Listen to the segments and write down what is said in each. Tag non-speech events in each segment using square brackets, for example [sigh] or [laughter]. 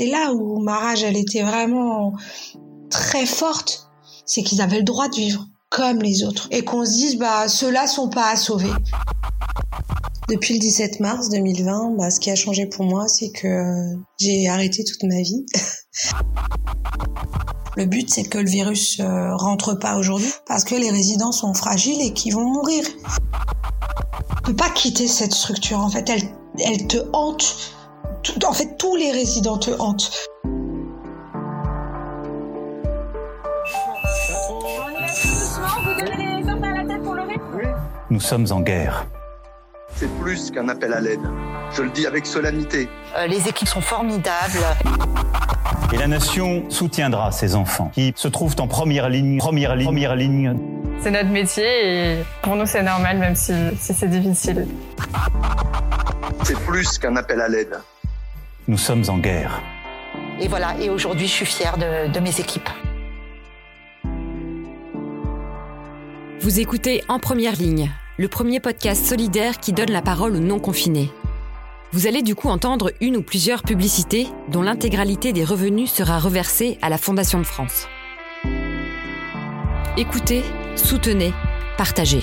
c'était là où ma rage, elle était vraiment très forte, c'est qu'ils avaient le droit de vivre comme les autres et qu'on se dise bah ceux-là sont pas à sauver. Depuis le 17 mars 2020, bah, ce qui a changé pour moi, c'est que j'ai arrêté toute ma vie. [laughs] Le but, c'est que le virus euh, rentre pas aujourd'hui parce que les résidents sont fragiles et qu'ils vont mourir. Tu peux pas quitter cette structure. En fait, elle, elle te hante. En fait, tous les résidents te hantent. Nous sommes en guerre. C'est plus qu'un appel à l'aide. Je le dis avec solennité. Euh, les équipes sont formidables. Et la nation soutiendra ces enfants qui se trouvent en première ligne, première ligne, première ligne. C'est notre métier et pour nous c'est normal même si, si c'est difficile. C'est plus qu'un appel à l'aide. Nous sommes en guerre. Et voilà, et aujourd'hui je suis fière de, de mes équipes. Vous écoutez En Première Ligne, le premier podcast solidaire qui donne la parole aux non-confinés. Vous allez du coup entendre une ou plusieurs publicités dont l'intégralité des revenus sera reversée à la Fondation de France. Écoutez, soutenez, partagez.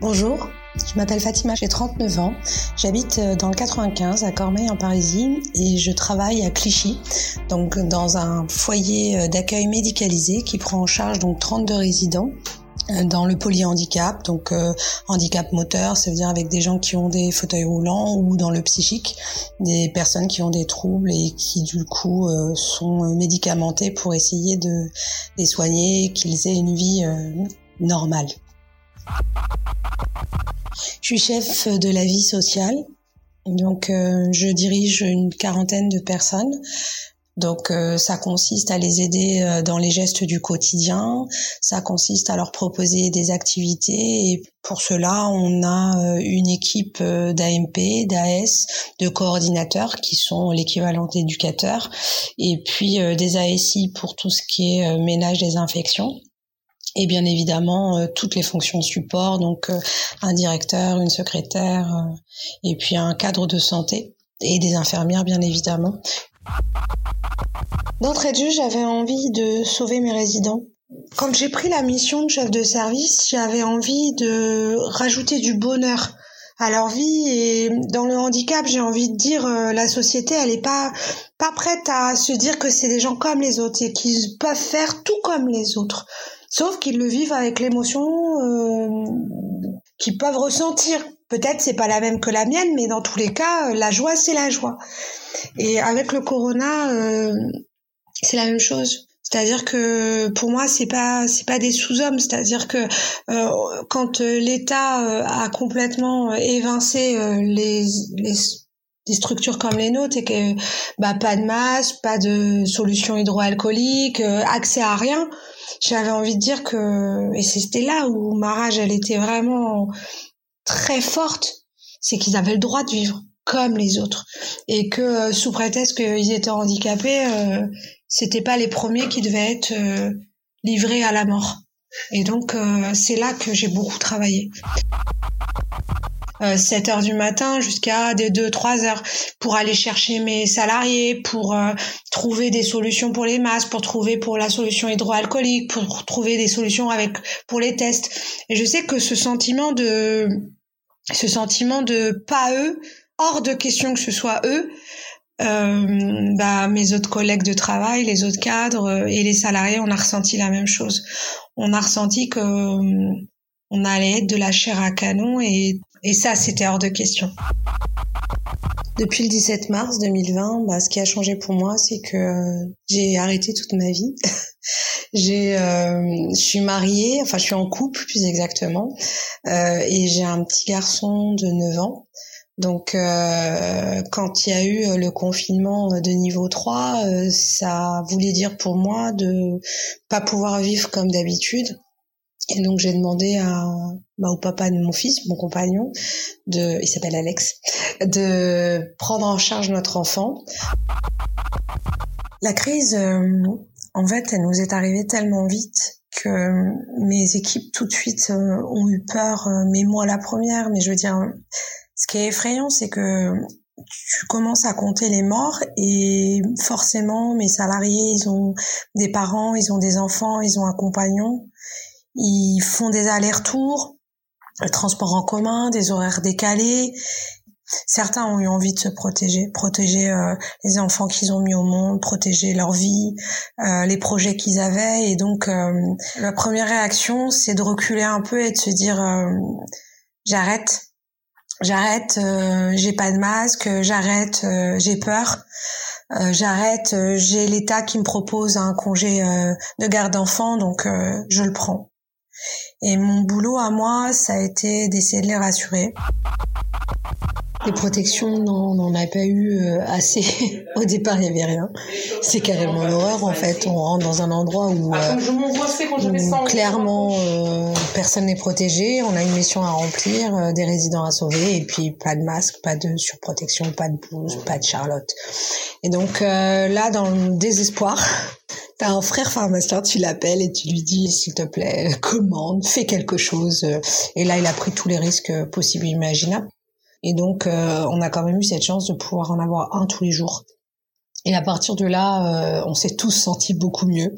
Bonjour, je m'appelle Fatima, j'ai 39 ans. J'habite euh, dans le 95 à Cormeil en Parisie et je travaille à Clichy, donc dans un foyer euh, d'accueil médicalisé qui prend en charge donc 32 résidents euh, dans le polyhandicap, donc handicap moteur, ça veut dire avec des gens qui ont des fauteuils roulants ou dans le psychique, des personnes qui ont des troubles et qui du coup sont médicamentées pour essayer de les soigner, qu'ils aient une vie normale. Je suis chef de la vie sociale, donc euh, je dirige une quarantaine de personnes. Donc euh, ça consiste à les aider euh, dans les gestes du quotidien, ça consiste à leur proposer des activités. Et pour cela on a une équipe d'AMP, d'AS, de coordinateurs qui sont l'équivalent d'éducateurs et puis des ASI pour tout ce qui est ménage des infections et bien évidemment euh, toutes les fonctions support, donc euh, un directeur, une secrétaire, euh, et puis un cadre de santé et des infirmières bien évidemment. D'entrée de jeu, j'avais envie de sauver mes résidents. Quand j'ai pris la mission de chef de service, j'avais envie de rajouter du bonheur à leur vie et dans le handicap, j'ai envie de dire la société, elle est pas pas prête à se dire que c'est des gens comme les autres et qu'ils peuvent faire tout comme les autres. Sauf qu'ils le vivent avec l'émotion euh, qu'ils peuvent ressentir. Peut-être c'est pas la même que la mienne, mais dans tous les cas, la joie c'est la joie. Et avec le corona, euh, c'est la même chose. C'est-à-dire que pour moi c'est pas c'est pas des sous-hommes, c'est-à-dire que euh, quand l'État euh, a complètement évincé euh, les, les des structures comme les nôtres et que bah pas de masque, pas de solution hydroalcoolique, accès à rien, j'avais envie de dire que et c'était là où ma rage elle était vraiment très forte, c'est qu'ils avaient le droit de vivre comme les autres et que euh, sous prétexte qu'ils étaient handicapés, euh, c'était pas les premiers qui devaient être euh, livrés à la mort. Et donc euh, c'est là que j'ai beaucoup travaillé. 7 euh, heures du matin jusqu'à des 2 3 heures pour aller chercher mes salariés pour euh, trouver des solutions pour les masques pour trouver pour la solution hydroalcoolique pour trouver des solutions avec pour les tests et je sais que ce sentiment de ce sentiment de pas eux hors de question que ce soit eux euh, bah, mes autres collègues de travail, les autres cadres et les salariés, on a ressenti la même chose. On a ressenti que on allait être de la chair à canon et Et ça, c'était hors de question. Depuis le 17 mars 2020, bah, ce qui a changé pour moi, c'est que j'ai arrêté toute ma vie. [laughs] j'ai, euh, je suis mariée, enfin je suis en couple plus exactement, euh, et j'ai un petit garçon de 9 ans. Donc euh, quand il y a eu le confinement de niveau 3, euh, ça voulait dire pour moi de pas pouvoir vivre comme d'habitude. Et donc j'ai demandé à, bah, au papa de mon fils, mon compagnon, de, il s'appelle Alex, de prendre en charge notre enfant. La crise, euh, en fait, elle nous est arrivée tellement vite que mes équipes tout de suite euh, ont eu peur, euh, mais moi la première. Mais je veux dire, ce qui est effrayant, c'est que tu commences à compter les morts et forcément mes salariés, ils ont des parents, ils ont des enfants, ils ont un compagnon ils font des allers-retours, le transport en commun, des horaires décalés. Certains ont eu envie de se protéger, protéger euh, les enfants qu'ils ont mis au monde, protéger leur vie, euh, les projets qu'ils avaient. Et donc, euh, la première réaction, c'est de reculer un peu et de se dire j'arrête, j'arrête, j'ai pas de masque, j'arrête, j'ai peur. j'arrête, j'ai l'État qui me propose un congé de garde d'enfant, donc je le prends. Et mon boulot à moi, ça a été d'essayer de les rassurer. Les protections, non, on n'en a pas eu euh, assez. [laughs] Au départ, il n'y avait rien. C'est carrément l'horreur, en fait. On rentre dans un endroit où, euh, clairement, euh, personne n'est protégé. On a une mission à remplir, des résidents à sauver, et puis pas de masque, pas de surprotection, pas de blouse, pas de Charlotte. Et donc là, dans le désespoir, T'as un frère pharmacien, tu l'appelles et tu lui dis, s'il te plaît, [laughs] commande, fais quelque chose. Et là, il a pris tous les risques possibles et imaginables. Et donc, euh, on a quand même eu cette chance de pouvoir en avoir un tous les jours. Et à partir de là, euh, on s'est tous sentis beaucoup mieux.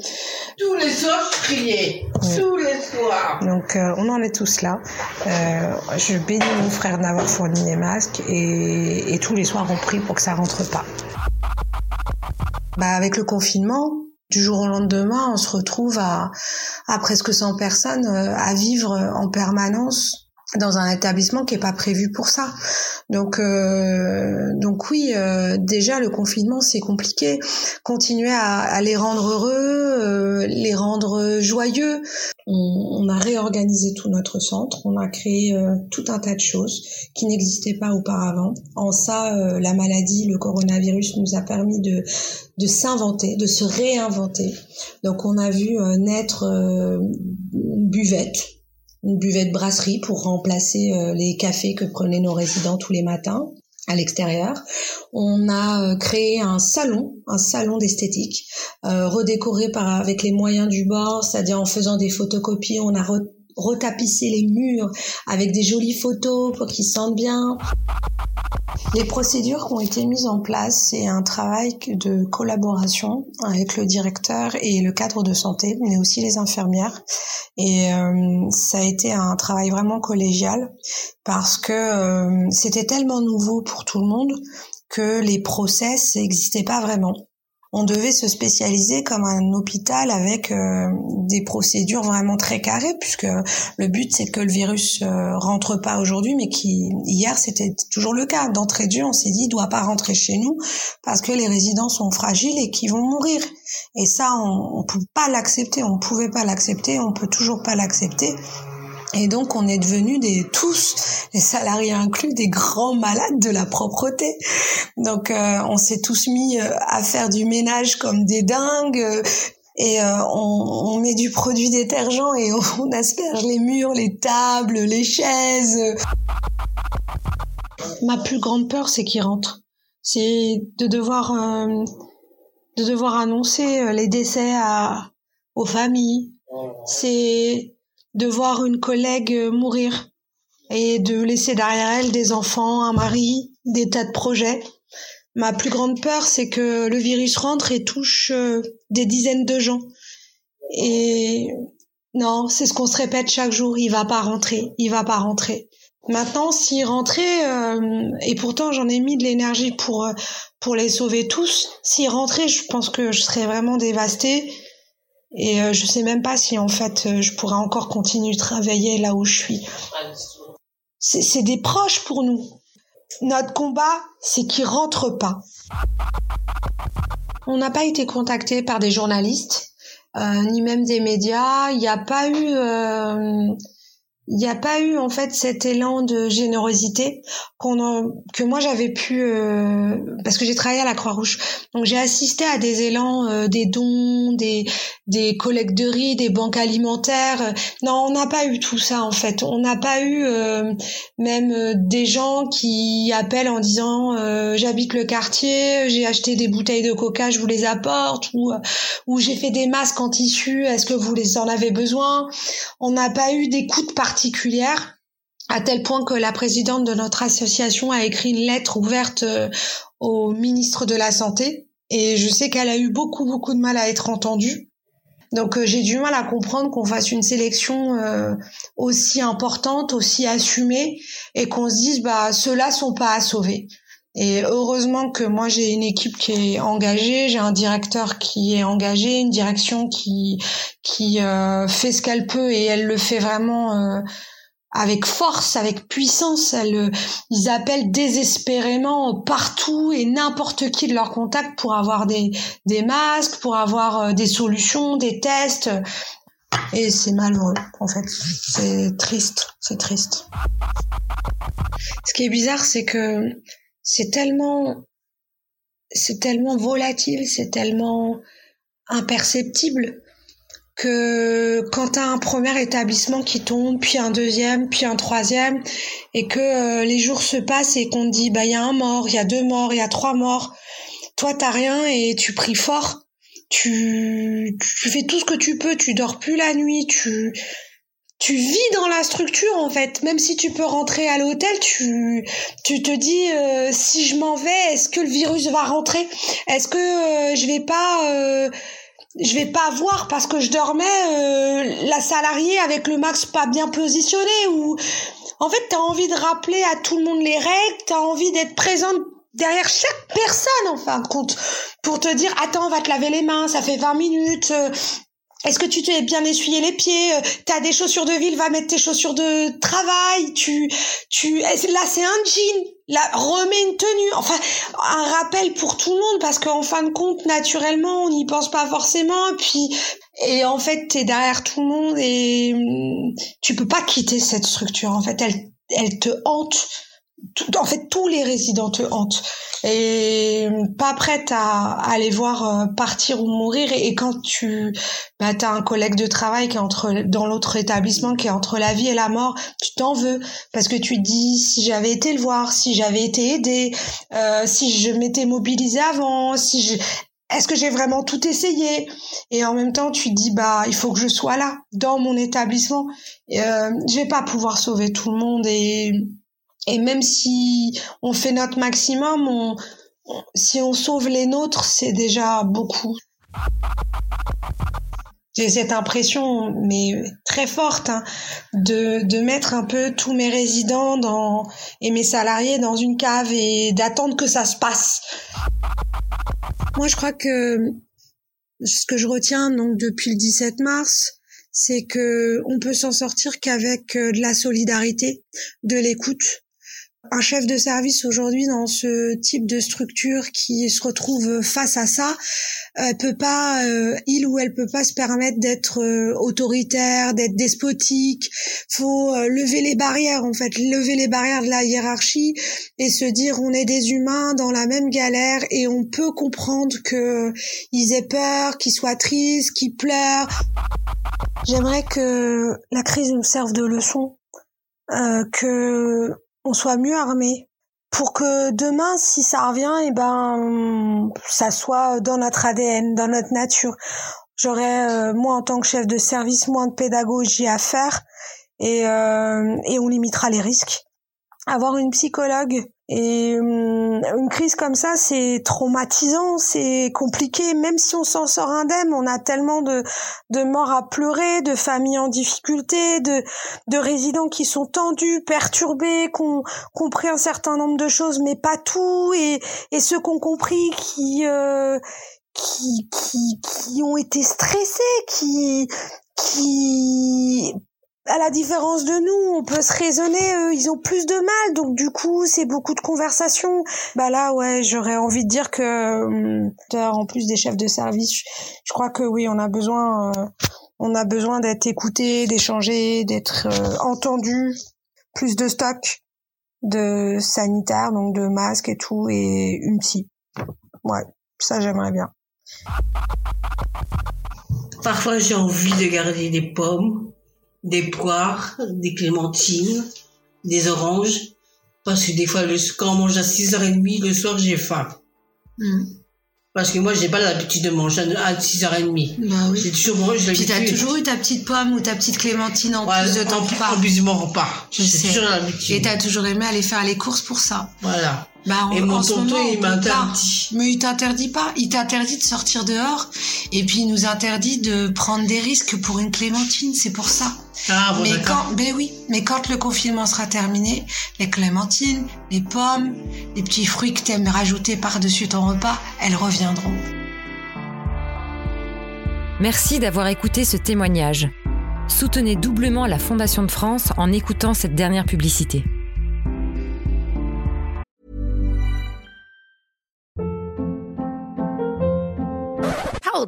Tous les soirs, je criais. Tous les soirs. Donc, euh, on en est tous là. je bénis mon frère d'avoir fourni les masques et, et tous les soirs, on prie pour que ça rentre pas. Bah, avec le confinement, du jour au lendemain, on se retrouve à, presque 100 personnes euh, à vivre en permanence dans un établissement qui est pas prévu pour ça. Donc euh, donc oui, euh, déjà le confinement c'est compliqué. Continuer à, à, les rendre heureux, euh, les rendre joyeux. On, on, a réorganisé tout notre centre, on a créé euh, tout un tas de choses qui n'existaient pas auparavant. En ça, euh, la maladie, le coronavirus nous a permis de de s'inventer, de se réinventer. Donc on a vu naître une buvette une buvette brasserie pour remplacer euh, les cafés que prenaient nos résidents tous les matins à l'extérieur. On a euh, créé un salon, un salon d'esthétique, euh, redécoré par avec les moyens du bord, c'est-à-dire en faisant des photocopies. On a retapissé les murs avec des jolies photos pour qu'ils sentent bien. Les procédures qui ont été mises en place, c'est un travail de collaboration avec le directeur et le cadre de santé, mais aussi les infirmières. Et euh, ça a été un travail vraiment collégial parce que euh, c'était tellement nouveau pour tout le monde que les process n'existaient pas vraiment on devait se spécialiser comme un hôpital avec euh, des procédures vraiment très carrées puisque le but c'est que le virus euh, rentre pas aujourd'hui mais qui hier c'était toujours le cas. D'entrée de jeu on s'est dit il doit pas rentrer chez nous parce que les résidents sont fragiles et qu'ils vont mourir. Et ça on, on peut pas l'accepter. On pouvait pas l'accepter. On peut toujours pas l'accepter et donc on est devenus des tous, les salariés inclus, des grands malades de la propreté. Donc euh, on s'est tous mis euh, à faire du ménage comme des dingues. Euh, et on, on, met du produit détergent et [laughs] on, asperge les murs, les tables, les chaises. Ma plus grande peur, c'est qu'ils rentrent. C'est de devoir, de devoir annoncer les décès à, aux familles. C'est de voir une collègue euh, mourir et de laisser derrière elle des enfants, un mari, des tas de projets. Ma plus grande peur, c'est que le virus rentre et touche euh, des dizaines de gens. Et non, c'est ce qu'on se répète chaque jour, il va pas rentrer, il va pas rentrer. Maintenant, s'il rentrait, euh, et pourtant j'en ai mis de l'énergie pour pour les sauver tous, s'il rentrait, je pense que je serais vraiment dévastée et euh, je sais même pas si en fait euh, je pourrais encore continuer de travailler là où je suis. c'est des proches pour nous. Notre combat, c'est qu'ils rentrent pas. On n'a pas été contacté par des journalistes, euh, ni même des médias. Il n'y a pas eu euh, il n'y a pas eu en fait cet élan de générosité qu'on que moi j'avais pu euh, parce que j'ai travaillé à la Croix-Rouge. Donc j'ai assisté à des élans euh, des dons des des collectes de riz des banques alimentaires. Non on n'a pas eu tout ça en fait. On n'a pas eu euh, même des gens qui appellent en disant j'habite le quartier j'ai acheté des bouteilles de coca je vous les apporte ou ou j'ai fait des masques en tissu est-ce que vous les en avez besoin? On n'a pas eu de particulière à tel point que la présidente de notre association a écrit une lettre ouverte euh, au ministre de la Santé et je sais qu'elle a eu beaucoup beaucoup de mal à être entendue. Donc euh, j'ai du mal à comprendre qu'on fasse une sélection euh, aussi importante, aussi assumée et qu'on se dise bah ceux-là sont pas à sauver. Et heureusement que moi j'ai une équipe qui est engagée, j'ai un directeur qui est engagé, une direction qui qui euh, fait ce qu'elle peut et elle le fait vraiment euh, avec force, avec puissance. Elle, euh, ils appellent désespérément partout et n'importe qui de leur contact pour avoir des des masques, pour avoir des solutions, des tests. Et c'est malheureux, en fait. C'est triste, c'est triste. Ce qui est bizarre, c'est que c'est tellement c'est tellement volatile, c'est tellement imperceptible que quand tu un premier établissement qui tombe, puis un deuxième, puis un troisième, et que euh, les jours se passent et qu'on te dit bah il y a un mort, il y a deux morts, il y a trois morts, toi t'as rien et tu pries fort, tu, tu fais tout ce que tu peux, tu dors plus la nuit, tu tu vis dans la structure en fait. Même si tu peux rentrer à l'hôtel, tu, tu te dis euh, si je m'en vais, est-ce que le virus va rentrer? Est-ce que euh, je vais pas euh, je vais pas voir parce que je dormais la salariée avec le max pas bien positionné ou en fait tu as envie de rappeler à tout le monde les règles, tu as envie d'être présente derrière chaque personne en fin de compte pour te dire attends on va te laver les mains ça fait 20 minutes est-ce que tu t'es bien essuyé les pieds euh, T'as des chaussures de ville, va mettre tes chaussures de travail. Tu, tu, là c'est un jean. Là, remets une tenue. Enfin, un rappel pour tout le monde parce qu'en fin de compte, naturellement, on n'y pense pas forcément. Et puis, et en fait, t'es derrière tout le monde et hum, tu peux pas quitter cette structure. En fait, elle, elle te hante en fait, tous les résidents te hantent et pas prête à, aller voir euh, partir ou mourir. Et, quand tu, bah, as un collègue de travail qui est entre dans l'autre établissement, qui est entre la vie et la mort, tu t'en veux parce que tu te dis si j'avais été le voir, si j'avais été aidé, euh, si je m'étais mobilisée avant, si je est-ce que j'ai vraiment tout essayé? Et en même temps, tu te dis bah il faut que je sois là dans mon établissement. Euh, je vais pas pouvoir sauver tout le monde et et même si on fait notre maximum, on, si on sauve les nôtres, c'est déjà beaucoup. J'ai cette impression, mais très forte, hein, de, de mettre un peu tous mes résidents dans, et mes salariés dans une cave et d'attendre que ça se passe. Moi, je crois que ce que je retiens donc depuis le 17 mars, c'est que on peut s'en sortir qu'avec euh, de la solidarité, de l'écoute, un chef de service aujourd'hui dans ce type de structure qui se retrouve face à ça peut pas euh, il ou elle peut pas se permettre d'être euh, autoritaire d'être despotique. Faut euh, lever les barrières en fait. Lever les barrières de la hiérarchie et se dire on est des humains dans la même galère et on peut comprendre que ils aient peur qu'ils soient tristes qu'ils pleurent. J'aimerais que la crise nous serve de leçon que on soit mieux armé pour que demain, si ça revient, et eh ben, ça soit dans notre ADN, dans notre nature. J'aurais, euh, moi, en tant que chef de service, moins de pédagogie à faire et, euh, et on limitera les risques. Avoir une psychologue et hum, une crise comme ça, c'est traumatisant, c'est compliqué. Même si on s'en sort indemne, on a tellement de, de morts à pleurer, de familles en difficulté, de, de résidents qui sont tendus, perturbés, qui ont compris un certain nombre de choses, mais pas tout, et, et ceux qui ont compris qui, euh, qui, qui, qui ont été stressés, qui, qui à la différence de nous, on peut se raisonner, eux, ils ont plus de mal, donc du coup, c'est beaucoup de conversations. Bah là, ouais, j'aurais envie de dire que, hum, en plus des chefs de service, je crois que oui, on a besoin, euh, on a besoin d'être écouté, d'échanger, d'être euh, entendu, plus de stock de sanitaire, donc de masques et tout, et une psy. Ouais, ça j'aimerais bien. Parfois j'ai envie de garder des pommes, des poires, des clémentines, des oranges, parce que des fois le, quand on mange à 6h30 le soir j'ai faim. Hmm. Parce que moi, j'ai pas l'habitude de manger à 6h30. Bah oui. J'ai toujours mangé. Puis t'as toujours eu ta petite pomme ou ta petite clémentine en plus de ton en, repas. En plus de mon repas. Je J'ai sais. toujours l'habitude. Et t'as toujours aimé aller faire les courses pour ça. Voilà. Bah, Et mon tonton, moment, il m'interdit. Mais il t'interdit pas. Il t'interdit de sortir dehors. Et puis, il nous interdit de prendre des risques pour une clémentine. C'est pour ça. Ah, bon, mais quand, ben oui, mais quand le confinement sera terminé, les clémentines, les pommes, les petits fruits que t'aimes rajouter par-dessus ton repas, elles reviendront. Merci d'avoir écouté ce témoignage. Soutenez doublement la Fondation de France en écoutant cette dernière publicité.